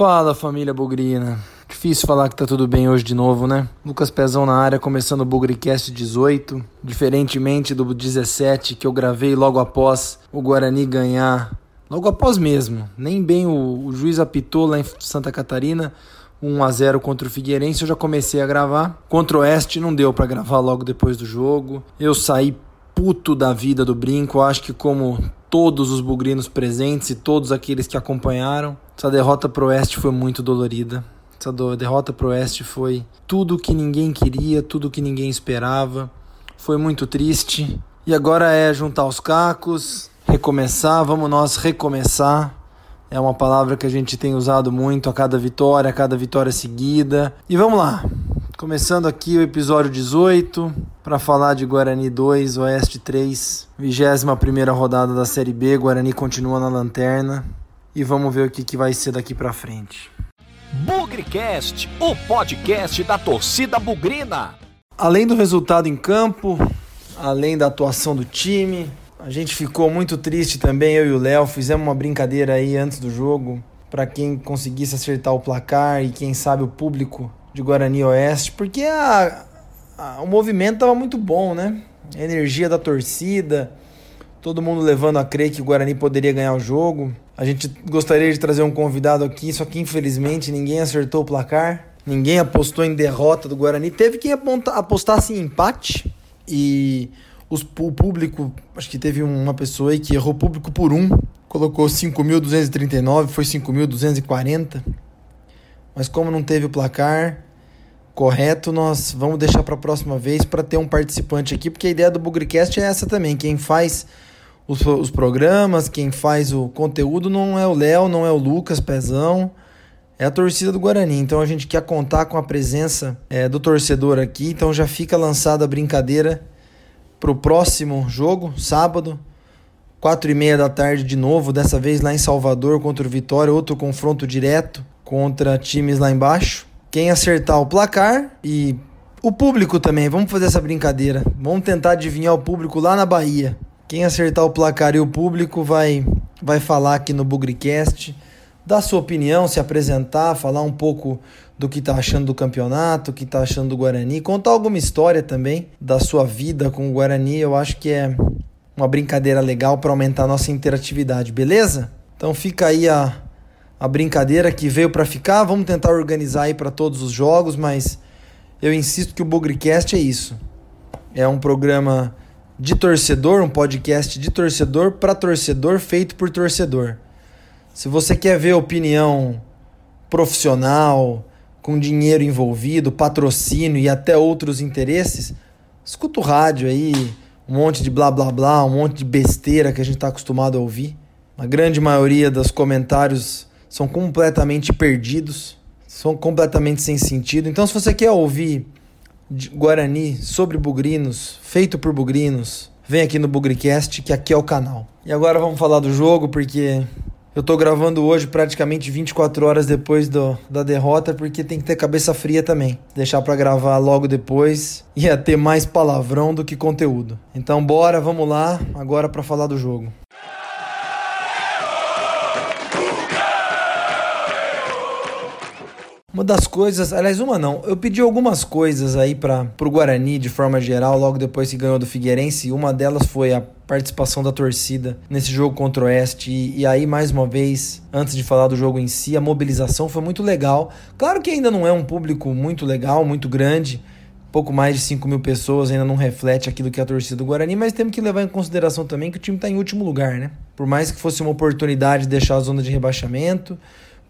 Fala família Bugrina. Difícil falar que tá tudo bem hoje de novo, né? Lucas Pezão na área, começando o Bugricast 18. Diferentemente do 17 que eu gravei logo após o Guarani ganhar. Logo após mesmo. Nem bem o, o juiz apitou lá em Santa Catarina. 1 a 0 contra o Figueirense, eu já comecei a gravar. Contra o Oeste não deu para gravar logo depois do jogo. Eu saí puto da vida do brinco, acho que como todos os bugrinos presentes e todos aqueles que acompanharam, essa derrota pro Oeste foi muito dolorida. Essa derrota pro Oeste foi tudo que ninguém queria, tudo que ninguém esperava. Foi muito triste. E agora é juntar os cacos, recomeçar, vamos nós recomeçar é uma palavra que a gente tem usado muito a cada vitória, a cada vitória seguida. E vamos lá. Começando aqui o episódio 18 para falar de Guarani 2, Oeste 3, 21 rodada da Série B. Guarani continua na lanterna e vamos ver o que, que vai ser daqui para frente. Bugrecast, o podcast da torcida bugrina. Além do resultado em campo, além da atuação do time, a gente ficou muito triste também, eu e o Léo. Fizemos uma brincadeira aí antes do jogo, para quem conseguisse acertar o placar e quem sabe o público de Guarani Oeste, porque a, a, o movimento tava muito bom, né? A energia da torcida, todo mundo levando a crer que o Guarani poderia ganhar o jogo. A gente gostaria de trazer um convidado aqui, só que infelizmente ninguém acertou o placar. Ninguém apostou em derrota do Guarani. Teve quem apostasse em empate. E os, o público, acho que teve uma pessoa aí que errou público por um, colocou 5.239, foi 5.240. Mas como não teve o placar correto, nós vamos deixar para a próxima vez para ter um participante aqui, porque a ideia do Bugrecast é essa também. Quem faz os, os programas, quem faz o conteúdo não é o Léo, não é o Lucas Pezão, é a torcida do Guarani. Então a gente quer contar com a presença é, do torcedor aqui. Então já fica lançada a brincadeira para o próximo jogo, sábado, quatro e meia da tarde de novo, dessa vez lá em Salvador contra o Vitória, outro confronto direto contra times lá embaixo. Quem acertar o placar e o público também, vamos fazer essa brincadeira. Vamos tentar adivinhar o público lá na Bahia. Quem acertar o placar e o público vai vai falar aqui no Bugricast, dar sua opinião, se apresentar, falar um pouco do que está achando do campeonato, o que está achando do Guarani, contar alguma história também da sua vida com o Guarani, eu acho que é uma brincadeira legal para aumentar a nossa interatividade, beleza? Então fica aí a, a brincadeira que veio para ficar, vamos tentar organizar aí para todos os jogos, mas eu insisto que o Bugrecast é isso. É um programa de torcedor, um podcast de torcedor para torcedor, feito por torcedor. Se você quer ver opinião profissional, com dinheiro envolvido, patrocínio e até outros interesses, escuta o rádio aí, um monte de blá blá blá, um monte de besteira que a gente está acostumado a ouvir. A grande maioria dos comentários são completamente perdidos, são completamente sem sentido. Então, se você quer ouvir Guarani sobre bugrinos, feito por bugrinos, vem aqui no Bugricast, que aqui é o canal. E agora vamos falar do jogo, porque eu tô gravando hoje praticamente 24 horas depois do, da derrota, porque tem que ter cabeça fria também. Deixar para gravar logo depois ia ter mais palavrão do que conteúdo. Então bora, vamos lá, agora para falar do jogo. Uma das coisas, aliás, uma não, eu pedi algumas coisas aí para o Guarani de forma geral, logo depois que ganhou do Figueirense, e uma delas foi a participação da torcida nesse jogo contra o Oeste. E, e, aí, mais uma vez, antes de falar do jogo em si, a mobilização foi muito legal. Claro que ainda não é um público muito legal, muito grande. Pouco mais de 5 mil pessoas ainda não reflete aquilo que é a torcida do Guarani, mas temos que levar em consideração também que o time está em último lugar, né? Por mais que fosse uma oportunidade de deixar a zona de rebaixamento,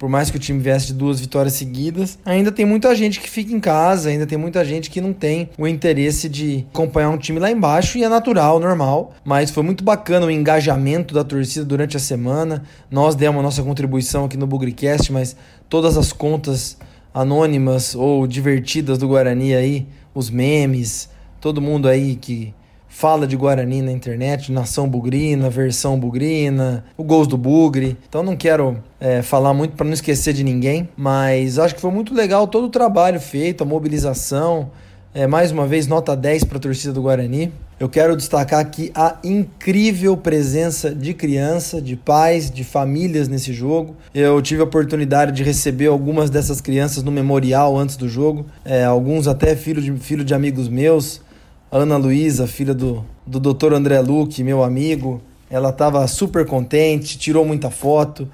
por mais que o time viesse de duas vitórias seguidas, ainda tem muita gente que fica em casa, ainda tem muita gente que não tem o interesse de acompanhar um time lá embaixo e é natural, normal, mas foi muito bacana o engajamento da torcida durante a semana. Nós demos a nossa contribuição aqui no Bugricast, mas todas as contas anônimas ou divertidas do Guarani aí, os memes, todo mundo aí que fala de Guarani na internet, nação bugrina, versão bugrina, o gols do Bugre. Então não quero é, falar muito para não esquecer de ninguém, mas acho que foi muito legal todo o trabalho feito, a mobilização. É, mais uma vez, nota 10 para a torcida do Guarani. Eu quero destacar aqui a incrível presença de criança, de pais, de famílias nesse jogo. Eu tive a oportunidade de receber algumas dessas crianças no memorial antes do jogo, é, alguns até filho de, filho de amigos meus. A Ana Luísa, filha do, do Dr. André Luque, meu amigo, ela estava super contente, tirou muita foto.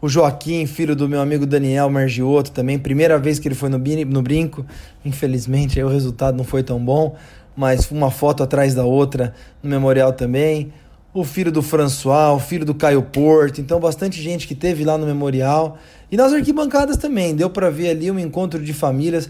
O Joaquim, filho do meu amigo Daniel Margiotto, também, primeira vez que ele foi no, no brinco. Infelizmente, o resultado não foi tão bom mas uma foto atrás da outra no memorial também. O filho do François, o filho do Caio Porto, então bastante gente que teve lá no memorial. E nas arquibancadas também, deu para ver ali um encontro de famílias.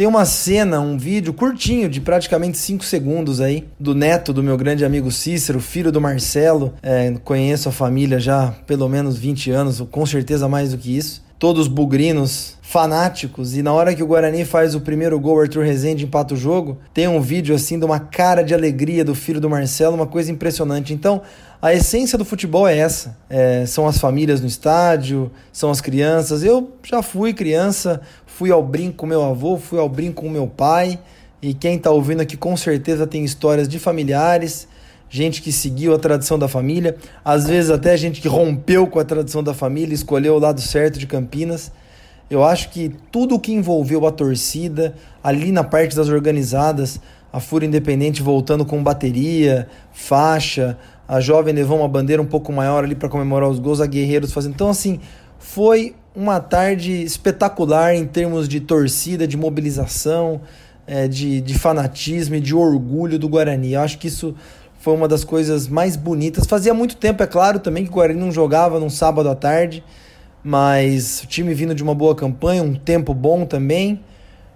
Tem uma cena, um vídeo curtinho, de praticamente 5 segundos aí, do neto do meu grande amigo Cícero, filho do Marcelo. É, conheço a família já há pelo menos 20 anos, com certeza mais do que isso. Todos bugrinos, fanáticos e na hora que o Guarani faz o primeiro gol, Arthur Rezende empata o jogo, tem um vídeo assim de uma cara de alegria do filho do Marcelo, uma coisa impressionante. Então, a essência do futebol é essa. É, são as famílias no estádio, são as crianças. Eu já fui criança, fui ao brinco com meu avô, fui ao brinco com meu pai. E quem está ouvindo aqui com certeza tem histórias de familiares, gente que seguiu a tradição da família, às vezes até gente que rompeu com a tradição da família, escolheu o lado certo de Campinas. Eu acho que tudo o que envolveu a torcida, ali na parte das organizadas, a Fúria Independente voltando com bateria, faixa, a Jovem levou uma bandeira um pouco maior ali para comemorar os gols, a Guerreiros fazendo. Então, assim, foi uma tarde espetacular em termos de torcida, de mobilização, é, de, de fanatismo e de orgulho do Guarani. Eu acho que isso foi uma das coisas mais bonitas. Fazia muito tempo, é claro, também que o Guarani não jogava num sábado à tarde mas o time vindo de uma boa campanha, um tempo bom também,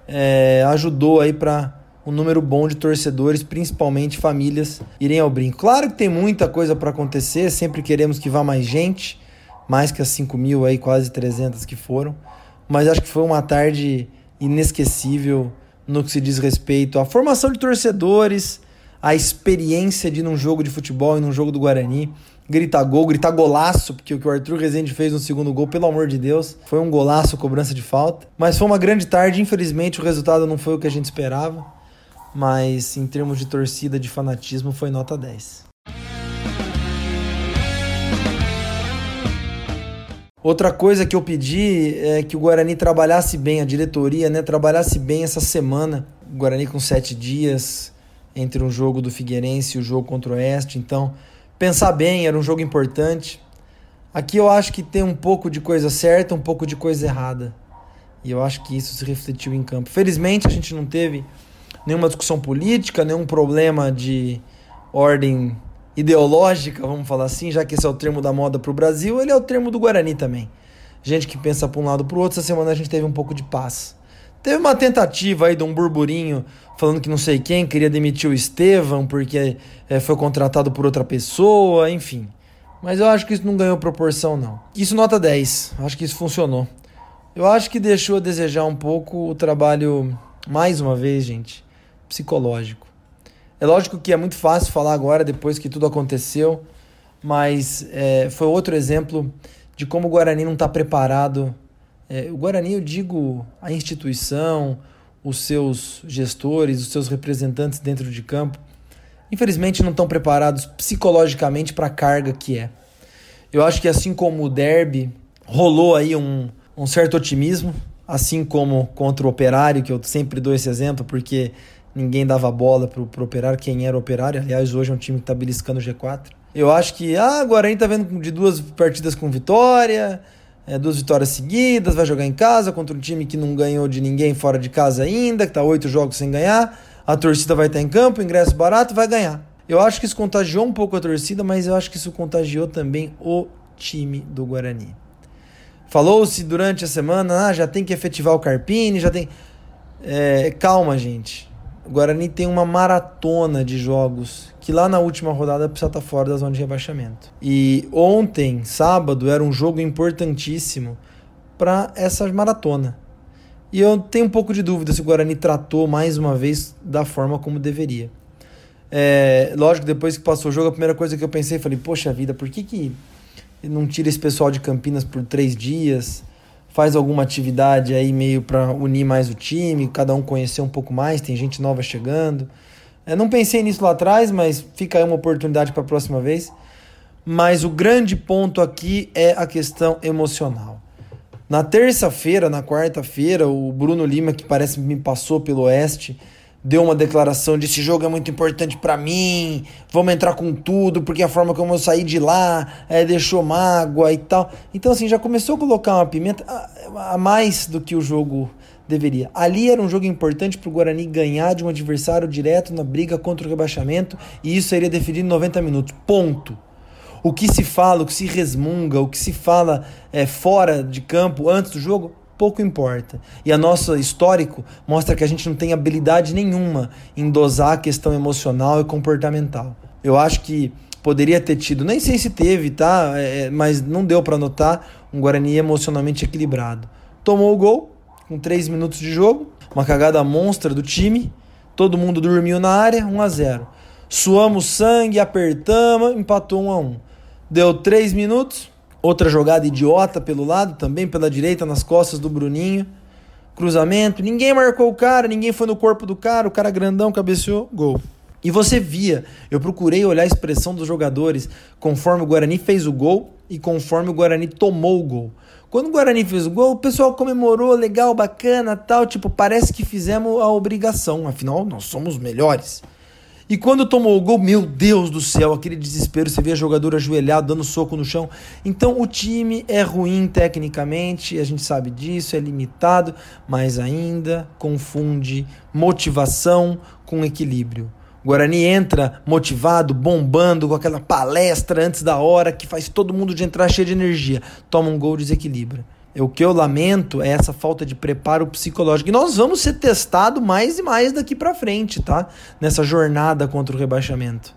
é, ajudou aí para um número bom de torcedores, principalmente famílias, irem ao brinco. Claro que tem muita coisa para acontecer, sempre queremos que vá mais gente, mais que as 5 mil aí, quase 300 que foram, mas acho que foi uma tarde inesquecível no que se diz respeito à formação de torcedores, a experiência de ir num jogo de futebol e num jogo do Guarani gritar gol, gritar golaço, porque o que o Arthur Rezende fez no segundo gol, pelo amor de Deus, foi um golaço, cobrança de falta. Mas foi uma grande tarde, infelizmente o resultado não foi o que a gente esperava, mas em termos de torcida, de fanatismo, foi nota 10. Outra coisa que eu pedi é que o Guarani trabalhasse bem, a diretoria, né, trabalhasse bem essa semana. O Guarani com sete dias entre um jogo do Figueirense e o jogo contra o Oeste, então pensar bem, era um jogo importante. Aqui eu acho que tem um pouco de coisa certa, um pouco de coisa errada. E eu acho que isso se refletiu em campo. Felizmente a gente não teve nenhuma discussão política, nenhum problema de ordem ideológica, vamos falar assim, já que esse é o termo da moda para o Brasil, ele é o termo do Guarani também. Gente que pensa para um lado para o outro, essa semana a gente teve um pouco de paz. Teve uma tentativa aí de um burburinho falando que não sei quem queria demitir o Estevão porque é, foi contratado por outra pessoa, enfim. Mas eu acho que isso não ganhou proporção, não. Isso nota 10. Acho que isso funcionou. Eu acho que deixou a desejar um pouco o trabalho, mais uma vez, gente, psicológico. É lógico que é muito fácil falar agora, depois que tudo aconteceu, mas é, foi outro exemplo de como o Guarani não está preparado é, o Guarani, eu digo a instituição, os seus gestores, os seus representantes dentro de campo, infelizmente não estão preparados psicologicamente para a carga que é. Eu acho que assim como o derby, rolou aí um, um certo otimismo, assim como contra o Operário, que eu sempre dou esse exemplo, porque ninguém dava bola pro, pro Operário, quem era Operário, aliás, hoje é um time que tá beliscando o G4. Eu acho que, ah, o Guarani tá vendo de duas partidas com vitória, é, duas vitórias seguidas, vai jogar em casa contra um time que não ganhou de ninguém fora de casa ainda, que está oito jogos sem ganhar. A torcida vai estar em campo, ingresso barato, vai ganhar. Eu acho que isso contagiou um pouco a torcida, mas eu acho que isso contagiou também o time do Guarani. Falou-se durante a semana, ah, já tem que efetivar o Carpini, já tem. É, calma, gente. O Guarani tem uma maratona de jogos que lá na última rodada precisa estar fora da zona de rebaixamento. E ontem, sábado, era um jogo importantíssimo para essa maratona. E eu tenho um pouco de dúvida se o Guarani tratou mais uma vez da forma como deveria. É, lógico, depois que passou o jogo, a primeira coisa que eu pensei, falei, poxa vida, por que, que não tira esse pessoal de Campinas por três dias? Faz alguma atividade aí meio para unir mais o time, cada um conhecer um pouco mais, tem gente nova chegando. É, não pensei nisso lá atrás, mas fica aí uma oportunidade para a próxima vez. Mas o grande ponto aqui é a questão emocional. Na terça-feira, na quarta-feira, o Bruno Lima, que parece que me passou pelo Oeste, deu uma declaração de esse jogo é muito importante para mim, vamos entrar com tudo, porque a forma como eu saí de lá é, deixou mágoa e tal. Então, assim, já começou a colocar uma pimenta a, a mais do que o jogo deveria. Ali era um jogo importante para o Guarani ganhar de um adversário direto na briga contra o rebaixamento e isso seria definido em 90 minutos. Ponto. O que se fala, o que se resmunga, o que se fala é, fora de campo antes do jogo, pouco importa. E a nosso histórico mostra que a gente não tem habilidade nenhuma em dosar a questão emocional e comportamental. Eu acho que poderia ter tido, nem sei se teve, tá? É, mas não deu para notar um Guarani emocionalmente equilibrado. Tomou o gol, com 3 minutos de jogo, uma cagada monstra do time, todo mundo dormiu na área, 1 a 0. Suamos sangue, apertamos, empatou 1 a 1. Deu 3 minutos, outra jogada idiota pelo lado, também pela direita nas costas do Bruninho. Cruzamento, ninguém marcou o cara, ninguém foi no corpo do cara, o cara grandão cabeceou, gol. E você via, eu procurei olhar a expressão dos jogadores conforme o Guarani fez o gol e conforme o Guarani tomou o gol. Quando o Guarani fez o gol, o pessoal comemorou, legal, bacana, tal, tipo, parece que fizemos a obrigação, afinal nós somos melhores. E quando tomou o gol, meu Deus do céu, aquele desespero, você vê a jogadora ajoelhado, dando soco no chão. Então o time é ruim tecnicamente, a gente sabe disso, é limitado, mas ainda confunde motivação com equilíbrio. O Guarani entra motivado, bombando, com aquela palestra antes da hora que faz todo mundo de entrar cheio de energia. Toma um gol, desequilibra. O que eu lamento é essa falta de preparo psicológico. E nós vamos ser testados mais e mais daqui para frente, tá? Nessa jornada contra o rebaixamento.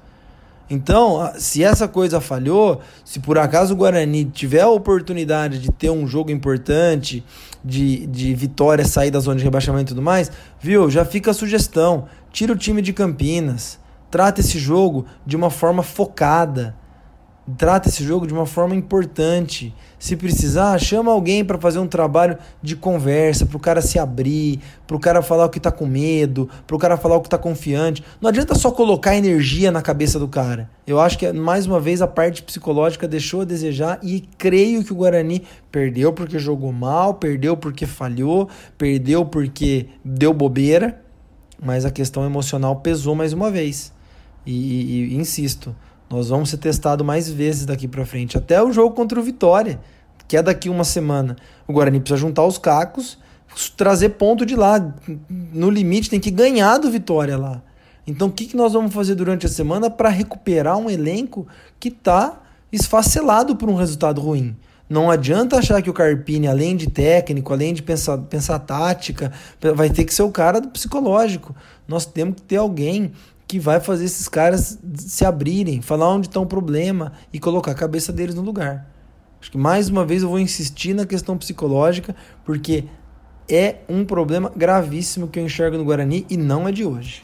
Então, se essa coisa falhou, se por acaso o Guarani tiver a oportunidade de ter um jogo importante, de, de vitória, sair da zona de rebaixamento e tudo mais, viu? Já fica a sugestão. Tira o time de Campinas. Trata esse jogo de uma forma focada. Trata esse jogo de uma forma importante. Se precisar, chama alguém para fazer um trabalho de conversa, para o cara se abrir, para o cara falar o que está com medo, para o cara falar o que está confiante. Não adianta só colocar energia na cabeça do cara. Eu acho que, mais uma vez, a parte psicológica deixou a desejar e creio que o Guarani perdeu porque jogou mal, perdeu porque falhou, perdeu porque deu bobeira, mas a questão emocional pesou mais uma vez. e, e, e insisto, nós vamos ser testados mais vezes daqui para frente, até o jogo contra o Vitória, que é daqui uma semana. O Guarani precisa juntar os cacos, trazer ponto de lá. No limite, tem que ganhar do Vitória lá. Então, o que, que nós vamos fazer durante a semana para recuperar um elenco que está esfacelado por um resultado ruim? Não adianta achar que o Carpini, além de técnico, além de pensar, pensar tática, vai ter que ser o cara do psicológico. Nós temos que ter alguém que vai fazer esses caras se abrirem, falar onde está o problema e colocar a cabeça deles no lugar. Acho que mais uma vez eu vou insistir na questão psicológica, porque é um problema gravíssimo que eu enxergo no Guarani e não é de hoje.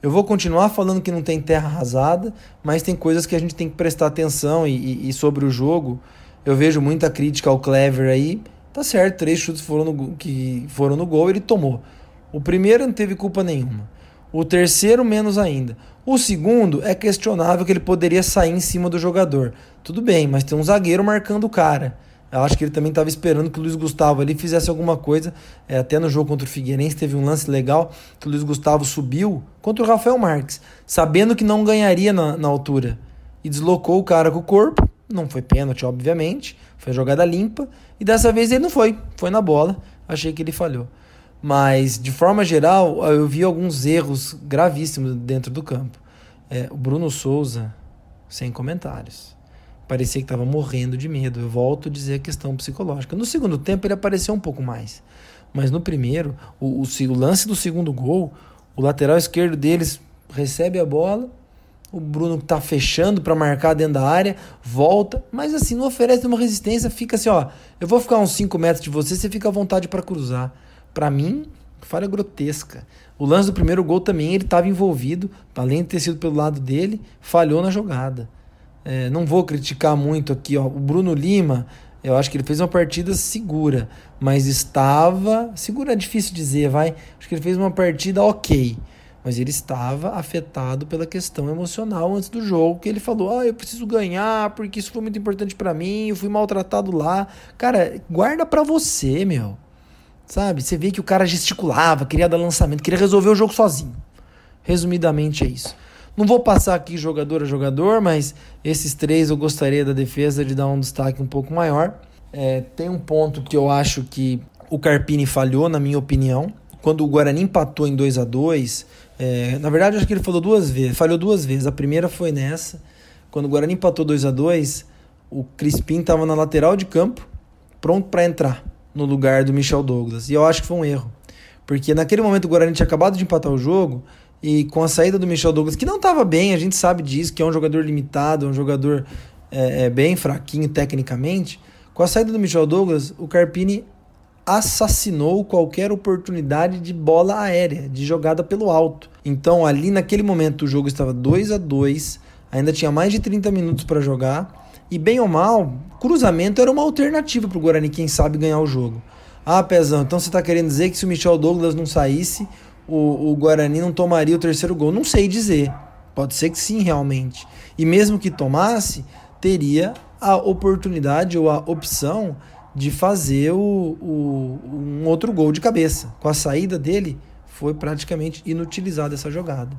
Eu vou continuar falando que não tem terra arrasada, mas tem coisas que a gente tem que prestar atenção e, e, e sobre o jogo. Eu vejo muita crítica ao Clever aí, Tá certo, três chutes foram no, que foram no gol, ele tomou. O primeiro não teve culpa nenhuma. O terceiro, menos ainda. O segundo é questionável que ele poderia sair em cima do jogador. Tudo bem, mas tem um zagueiro marcando o cara. Eu acho que ele também estava esperando que o Luiz Gustavo ali fizesse alguma coisa. É, até no jogo contra o Figueirense teve um lance legal que o Luiz Gustavo subiu contra o Rafael Marques, sabendo que não ganharia na, na altura. E deslocou o cara com o corpo. Não foi pênalti, obviamente. Foi jogada limpa. E dessa vez ele não foi. Foi na bola. Achei que ele falhou. Mas, de forma geral, eu vi alguns erros gravíssimos dentro do campo. É, o Bruno Souza, sem comentários. Parecia que estava morrendo de medo. Eu volto a dizer a questão psicológica. No segundo tempo, ele apareceu um pouco mais. Mas no primeiro, o, o, o lance do segundo gol, o lateral esquerdo deles recebe a bola, o Bruno tá fechando para marcar dentro da área, volta, mas assim, não oferece uma resistência, fica assim, ó, eu vou ficar uns 5 metros de você, você fica à vontade para cruzar. Para mim, falha grotesca. O lance do primeiro gol também, ele estava envolvido, além de ter sido pelo lado dele, falhou na jogada. É, não vou criticar muito aqui, ó, o Bruno Lima, Eu acho que ele fez uma partida segura, mas estava. Segura é difícil dizer, vai. Acho que ele fez uma partida ok. Mas ele estava afetado pela questão emocional antes do jogo, que ele falou: "Ah, eu preciso ganhar porque isso foi muito importante para mim, eu fui maltratado lá". Cara, guarda para você, meu. Sabe? Você vê que o cara gesticulava, queria dar lançamento, queria resolver o jogo sozinho. Resumidamente é isso. Não vou passar aqui jogador a jogador, mas esses três eu gostaria da defesa de dar um destaque um pouco maior. É, tem um ponto que eu acho que o Carpini falhou, na minha opinião. Quando o Guarani empatou em 2 a 2 é, na verdade, acho que ele falou duas vezes, falhou duas vezes. A primeira foi nessa, quando o Guarani empatou 2 a 2 o Crispim estava na lateral de campo, pronto para entrar no lugar do Michel Douglas. E eu acho que foi um erro. Porque naquele momento o Guarani tinha acabado de empatar o jogo e com a saída do Michel Douglas, que não estava bem, a gente sabe disso, que é um jogador limitado, é um jogador é, é, bem fraquinho tecnicamente. Com a saída do Michel Douglas, o Carpini assassinou qualquer oportunidade de bola aérea, de jogada pelo alto. Então, ali naquele momento, o jogo estava 2 a 2 ainda tinha mais de 30 minutos para jogar. E bem ou mal, cruzamento era uma alternativa para o Guarani, quem sabe, ganhar o jogo. Ah, Pezão, então você está querendo dizer que se o Michel Douglas não saísse, o, o Guarani não tomaria o terceiro gol? Não sei dizer. Pode ser que sim, realmente. E mesmo que tomasse, teria a oportunidade ou a opção de fazer o, o, um outro gol de cabeça. Com a saída dele, foi praticamente inutilizada essa jogada.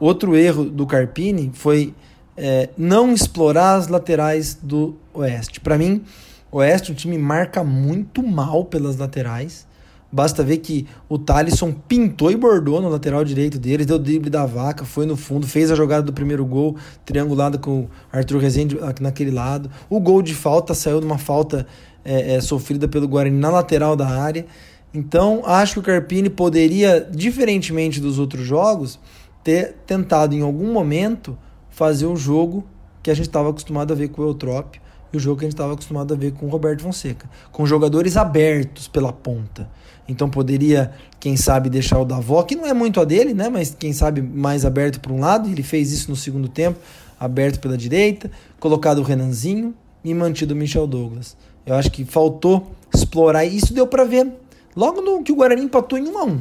Outro erro do Carpini foi é, não explorar as laterais do Oeste. Para mim, Oeste, o time marca muito mal pelas laterais. Basta ver que o Thalisson pintou e bordou no lateral direito deles, deu o drible da vaca, foi no fundo, fez a jogada do primeiro gol, triangulada com o Arthur Rezende naquele lado. O gol de falta saiu de uma falta é, é, sofrida pelo Guarani na lateral da área. Então, acho que o Carpini poderia, diferentemente dos outros jogos, ter tentado em algum momento fazer o jogo que a gente estava acostumado a ver com o Eutrópio e o jogo que a gente estava acostumado a ver com o Roberto Fonseca, com jogadores abertos pela ponta. Então poderia, quem sabe, deixar o Davó, que não é muito a dele, né? Mas quem sabe mais aberto para um lado, ele fez isso no segundo tempo, aberto pela direita, colocado o Renanzinho e mantido o Michel Douglas. Eu acho que faltou explorar e isso deu para ver logo no que o Guarani empatou em 1 a 1,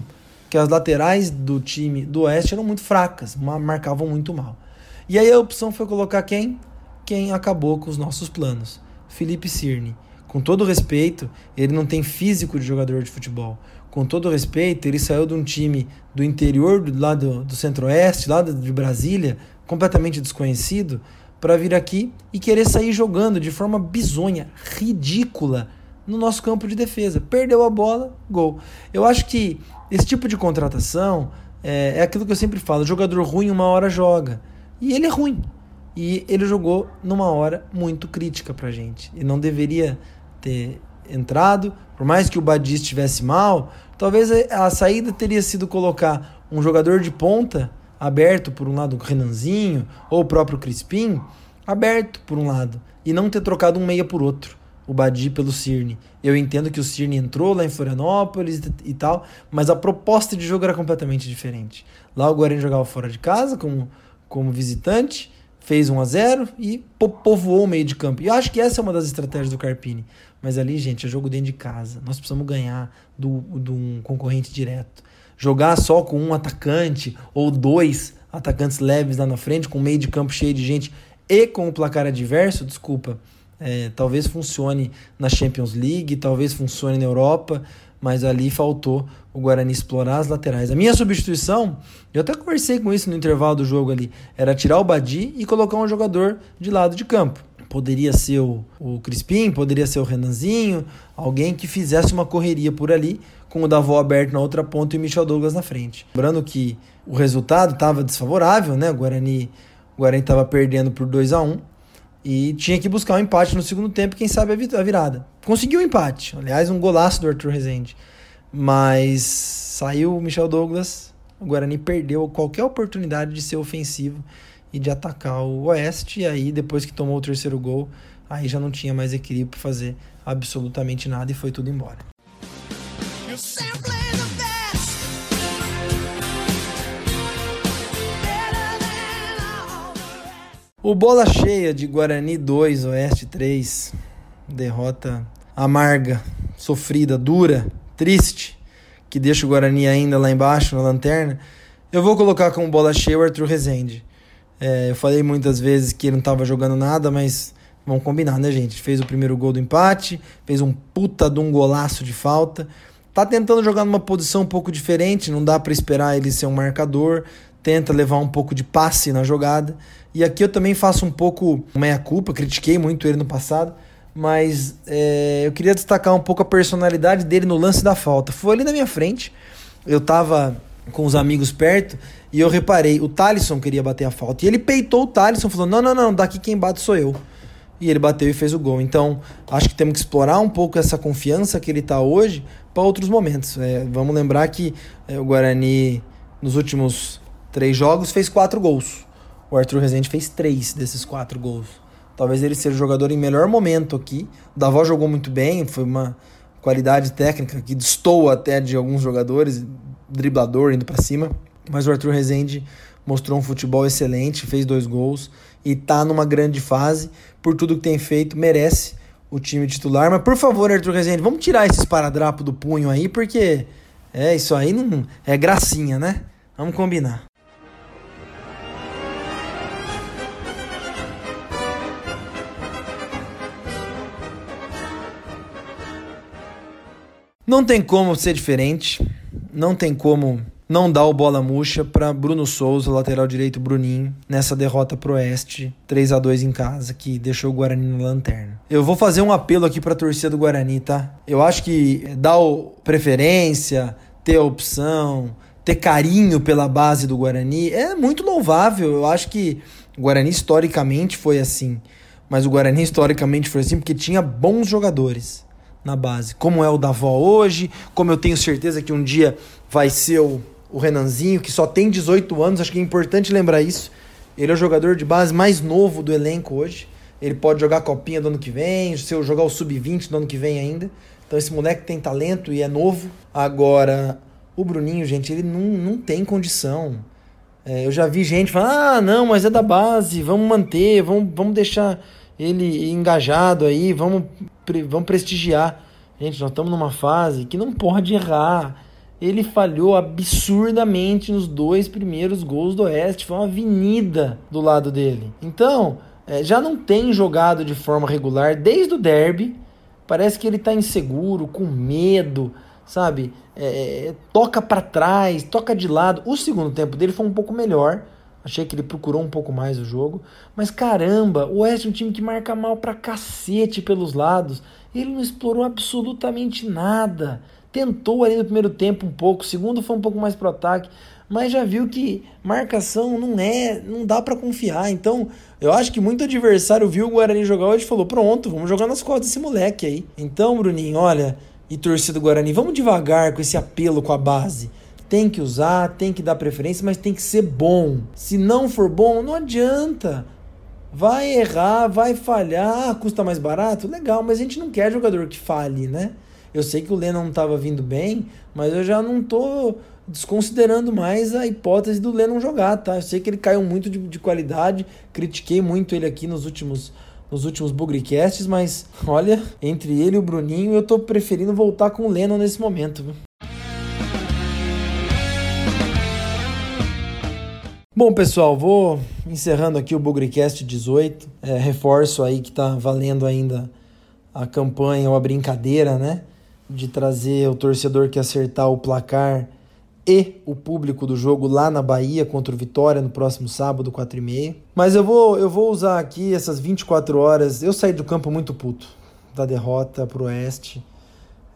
que as laterais do time do Oeste eram muito fracas, marcavam muito mal. E aí a opção foi colocar quem? Quem acabou com os nossos planos. Felipe Cirne. Com todo respeito, ele não tem físico de jogador de futebol. Com todo respeito, ele saiu de um time do interior, do lado do centro-oeste, lá de Brasília, completamente desconhecido, para vir aqui e querer sair jogando de forma bizonha, ridícula, no nosso campo de defesa. Perdeu a bola, gol. Eu acho que esse tipo de contratação é, é aquilo que eu sempre falo: jogador ruim uma hora joga. E ele é ruim. E ele jogou numa hora muito crítica pra gente. E não deveria ter entrado. Por mais que o Badi estivesse mal, talvez a saída teria sido colocar um jogador de ponta aberto por um lado o Renanzinho ou o próprio Crispim, aberto por um lado, e não ter trocado um meia por outro, o Badi pelo Cirne. Eu entendo que o Cirne entrou lá em Florianópolis e tal, mas a proposta de jogo era completamente diferente. Lá o Guarani jogava fora de casa como, como visitante, fez 1 a 0 e povoou o meio de campo. E eu acho que essa é uma das estratégias do Carpini. Mas ali, gente, é jogo dentro de casa. Nós precisamos ganhar do, do um concorrente direto. Jogar só com um atacante ou dois atacantes leves lá na frente, com meio de campo cheio de gente e com o placar adverso, desculpa, é, talvez funcione na Champions League, talvez funcione na Europa, mas ali faltou o Guarani explorar as laterais. A minha substituição, eu até conversei com isso no intervalo do jogo ali, era tirar o Badi e colocar um jogador de lado de campo. Poderia ser o, o Crispim, poderia ser o Renanzinho, alguém que fizesse uma correria por ali, com o Davó aberto na outra ponta e o Michel Douglas na frente. Lembrando que o resultado estava desfavorável, né? O Guarani Guarani estava perdendo por 2 a 1 e tinha que buscar um empate no segundo tempo, quem sabe a virada. Conseguiu o um empate, aliás, um golaço do Arthur Rezende. Mas saiu o Michel Douglas, o Guarani perdeu qualquer oportunidade de ser ofensivo e de atacar o Oeste. E aí, depois que tomou o terceiro gol, aí já não tinha mais equilíbrio para fazer absolutamente nada e foi tudo embora. O bola cheia de Guarani 2, Oeste 3 Derrota amarga, sofrida, dura, triste, que deixa o Guarani ainda lá embaixo na lanterna. Eu vou colocar como bola cheia o Arthur Rezende. É, eu falei muitas vezes que ele não estava jogando nada, mas vamos combinar, né, gente? Fez o primeiro gol do empate, fez um puta de um golaço de falta. Tá tentando jogar numa posição um pouco diferente, não dá para esperar ele ser um marcador. Tenta levar um pouco de passe na jogada. E aqui eu também faço um pouco meia-culpa, critiquei muito ele no passado, mas é, eu queria destacar um pouco a personalidade dele no lance da falta. Foi ali na minha frente, eu tava com os amigos perto e eu reparei, o Talisson queria bater a falta. E ele peitou o Talisson, falou: não, não, não, daqui quem bate sou eu. E ele bateu e fez o gol. Então, acho que temos que explorar um pouco essa confiança que ele está hoje para outros momentos. É, vamos lembrar que é, o Guarani, nos últimos três jogos, fez quatro gols. O Arthur Rezende fez três desses quatro gols. Talvez ele seja o jogador em melhor momento aqui. O Davó jogou muito bem, foi uma qualidade técnica que destoa até de alguns jogadores, driblador indo para cima. Mas o Arthur Rezende mostrou um futebol excelente, fez dois gols e tá numa grande fase. Por tudo que tem feito, merece o time titular. Mas por favor, Arthur Rezende, vamos tirar esses paradrapos do punho aí, porque é isso aí não é gracinha, né? Vamos combinar. Não tem como ser diferente, não tem como não dar o bola murcha para Bruno Souza, lateral direito Bruninho, nessa derrota pro Oeste, 3 a 2 em casa, que deixou o Guarani na lanterna. Eu vou fazer um apelo aqui para a torcida do Guarani, tá? Eu acho que dar preferência, ter opção, ter carinho pela base do Guarani é muito louvável. Eu acho que o Guarani historicamente foi assim, mas o Guarani historicamente foi assim porque tinha bons jogadores na base, como é o Davó hoje, como eu tenho certeza que um dia vai ser o, o Renanzinho, que só tem 18 anos, acho que é importante lembrar isso. Ele é o jogador de base mais novo do elenco hoje. Ele pode jogar a copinha do ano que vem, se eu jogar o sub-20 do ano que vem ainda. Então esse moleque tem talento e é novo. Agora, o Bruninho, gente, ele não, não tem condição. É, eu já vi gente falando, ah, não, mas é da base, vamos manter, vamos, vamos deixar ele engajado aí, vamos, vamos prestigiar. Gente, nós estamos numa fase que não pode errar. Ele falhou absurdamente nos dois primeiros gols do Oeste. Foi uma avenida do lado dele. Então, é, já não tem jogado de forma regular desde o derby. Parece que ele está inseguro, com medo, sabe? É, é toca para trás, toca de lado. O segundo tempo dele foi um pouco melhor Achei que ele procurou um pouco mais o jogo. Mas caramba, o Oeste é um time que marca mal pra cacete pelos lados. Ele não explorou absolutamente nada. Tentou ali no primeiro tempo um pouco, o segundo foi um pouco mais pro ataque, mas já viu que marcação não é, não dá para confiar. Então, eu acho que muito adversário viu o Guarani jogar hoje e falou: "Pronto, vamos jogar nas costas desse moleque aí". Então, Bruninho, olha, e torcida do Guarani, vamos devagar com esse apelo com a base. Tem que usar, tem que dar preferência, mas tem que ser bom. Se não for bom, não adianta. Vai errar, vai falhar, custa mais barato? Legal, mas a gente não quer jogador que fale, né? Eu sei que o Lennon não estava vindo bem, mas eu já não tô desconsiderando mais a hipótese do Lennon jogar, tá? Eu sei que ele caiu muito de, de qualidade, critiquei muito ele aqui nos últimos nos últimos Bugricasts, mas olha, entre ele e o Bruninho, eu tô preferindo voltar com o Lennon nesse momento? Bom, pessoal, vou encerrando aqui o Bugrecast 18. É, reforço aí que tá valendo ainda a campanha ou a brincadeira, né? De trazer o torcedor que acertar o placar e o público do jogo lá na Bahia contra o Vitória no próximo sábado, 4 e meia. Mas eu vou, eu vou usar aqui essas 24 horas. Eu saí do campo muito puto da derrota pro Oeste.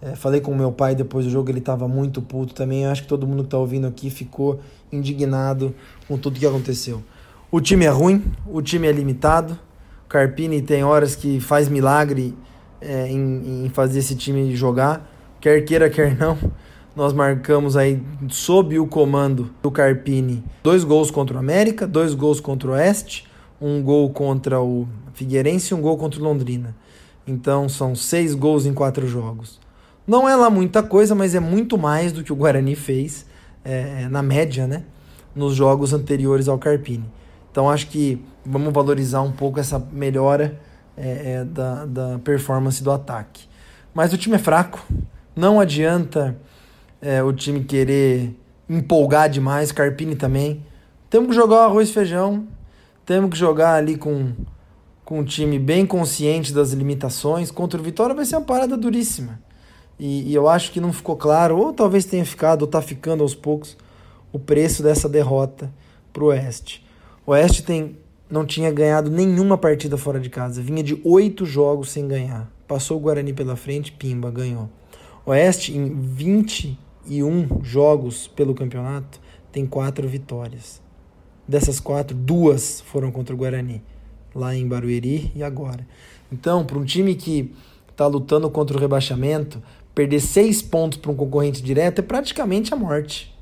É, falei com meu pai depois do jogo, ele estava muito puto também. Acho que todo mundo que está ouvindo aqui ficou indignado com tudo que aconteceu. O time é ruim, o time é limitado. O Carpini tem horas que faz milagre é, em, em fazer esse time jogar, quer queira, quer não. Nós marcamos aí, sob o comando do Carpini, dois gols contra o América, dois gols contra o Oeste, um gol contra o Figueirense e um gol contra o Londrina. Então são seis gols em quatro jogos. Não é lá muita coisa, mas é muito mais do que o Guarani fez é, na média, né? Nos jogos anteriores ao Carpini. Então acho que vamos valorizar um pouco essa melhora é, é, da, da performance do ataque. Mas o time é fraco, não adianta é, o time querer empolgar demais, Carpini também. Temos que jogar arroz e feijão, temos que jogar ali com, com um time bem consciente das limitações. Contra o Vitória vai ser uma parada duríssima. E, e eu acho que não ficou claro, ou talvez tenha ficado, ou está ficando aos poucos, o preço dessa derrota para o Oeste. O Oeste tem, não tinha ganhado nenhuma partida fora de casa, vinha de oito jogos sem ganhar. Passou o Guarani pela frente, pimba, ganhou. Oeste, em 21 jogos pelo campeonato, tem quatro vitórias. Dessas quatro, duas foram contra o Guarani, lá em Barueri e agora. Então, para um time que está lutando contra o rebaixamento, perder seis pontos para um concorrente direto é praticamente a morte.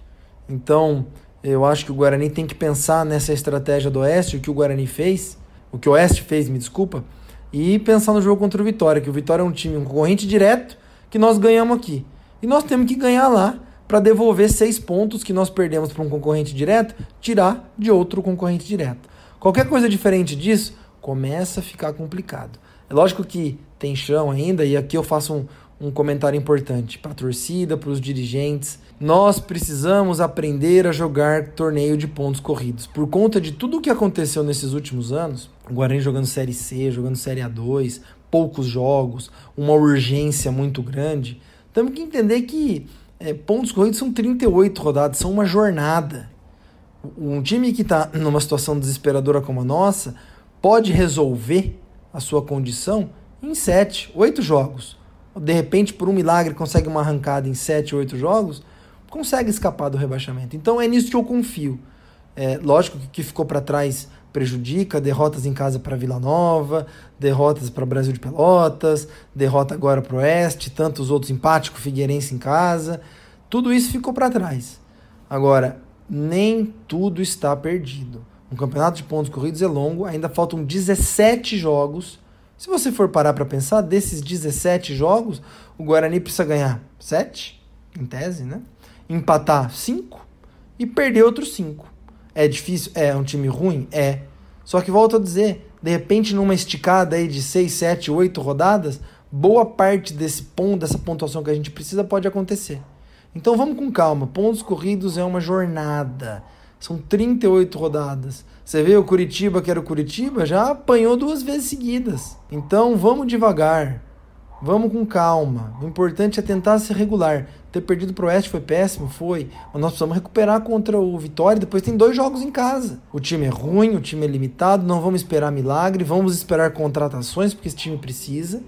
Então, eu acho que o Guarani tem que pensar nessa estratégia do Oeste, o que o Guarani fez, o que o Oeste fez, me desculpa, e pensar no jogo contra o Vitória, que o Vitória é um time, um concorrente direto, que nós ganhamos aqui. E nós temos que ganhar lá para devolver seis pontos que nós perdemos para um concorrente direto, tirar de outro concorrente direto. Qualquer coisa diferente disso começa a ficar complicado. É lógico que tem chão ainda, e aqui eu faço um, um comentário importante para a torcida, para os dirigentes. Nós precisamos aprender a jogar torneio de pontos corridos. Por conta de tudo o que aconteceu nesses últimos anos, o Guarani jogando Série C, jogando Série A2, poucos jogos, uma urgência muito grande, temos que entender que é, pontos corridos são 38 rodadas, são uma jornada. Um time que está numa situação desesperadora como a nossa pode resolver a sua condição em 7, 8 jogos. De repente, por um milagre, consegue uma arrancada em 7, 8 jogos, consegue escapar do rebaixamento. Então é nisso que eu confio. É, lógico que o que ficou para trás prejudica, derrotas em casa para Vila Nova, derrotas para Brasil de Pelotas, derrota agora para o Oeste, tantos outros o Figueirense em casa. Tudo isso ficou para trás. Agora, nem tudo está perdido. Um campeonato de pontos corridos é longo, ainda faltam 17 jogos. Se você for parar para pensar, desses 17 jogos, o Guarani precisa ganhar 7, em tese, né? Empatar 5 e perder outros 5. É difícil? É. um time ruim? É. Só que volto a dizer, de repente numa esticada aí de 6, 7, 8 rodadas, boa parte desse ponto, dessa pontuação que a gente precisa pode acontecer. Então vamos com calma. Pontos corridos é uma jornada. São 38 rodadas. Você vê o Curitiba, que era o Curitiba, já apanhou duas vezes seguidas. Então vamos devagar. Vamos com calma. O importante é tentar ser regular. Ter perdido pro Oeste foi péssimo? Foi. Mas nós precisamos recuperar contra o Vitória. Depois tem dois jogos em casa. O time é ruim, o time é limitado. Não vamos esperar milagre. Vamos esperar contratações, porque esse time precisa.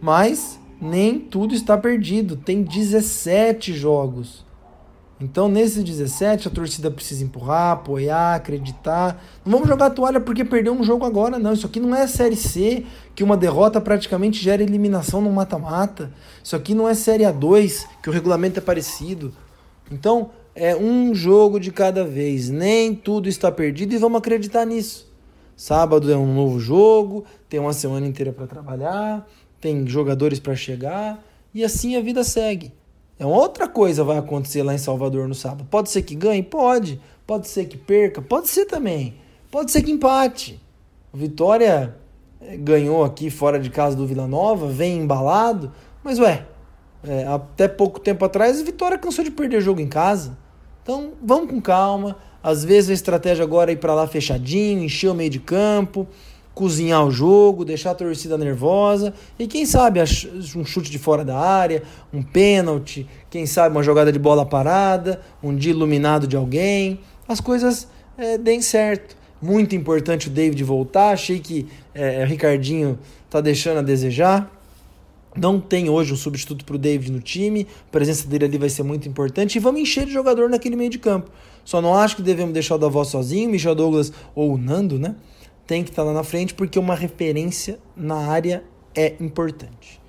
Mas nem tudo está perdido. Tem 17 jogos. Então, nesses 17, a torcida precisa empurrar, apoiar, acreditar. Não vamos jogar a toalha porque perdeu um jogo agora, não. Isso aqui não é Série C, que uma derrota praticamente gera eliminação no mata-mata. Isso aqui não é Série A2, que o regulamento é parecido. Então, é um jogo de cada vez. Nem tudo está perdido e vamos acreditar nisso. Sábado é um novo jogo, tem uma semana inteira para trabalhar, tem jogadores para chegar e assim a vida segue. É outra coisa vai acontecer lá em Salvador no sábado. Pode ser que ganhe? Pode. Pode ser que perca? Pode ser também. Pode ser que empate. O Vitória eh, ganhou aqui fora de casa do Vila Nova, vem embalado, mas ué, é, até pouco tempo atrás o Vitória cansou de perder jogo em casa. Então vamos com calma. Às vezes a estratégia agora é ir para lá fechadinho, encher o meio de campo cozinhar o jogo, deixar a torcida nervosa e quem sabe um chute de fora da área, um pênalti, quem sabe uma jogada de bola parada, um dia iluminado de alguém, as coisas é, deem certo. Muito importante o David voltar, achei que é, o Ricardinho tá deixando a desejar. Não tem hoje um substituto para o David no time, a presença dele ali vai ser muito importante e vamos encher de jogador naquele meio de campo. Só não acho que devemos deixar o Davos sozinho, Michel Douglas ou o Nando, né? Tem que estar lá na frente porque uma referência na área é importante.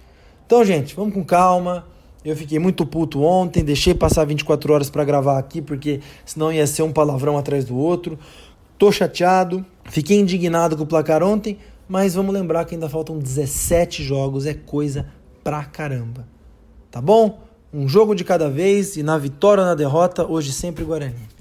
Então, gente, vamos com calma. Eu fiquei muito puto ontem, deixei passar 24 horas para gravar aqui porque senão ia ser um palavrão atrás do outro. Tô chateado, fiquei indignado com o placar ontem, mas vamos lembrar que ainda faltam 17 jogos, é coisa pra caramba. Tá bom? Um jogo de cada vez e na vitória ou na derrota, hoje sempre Guarani.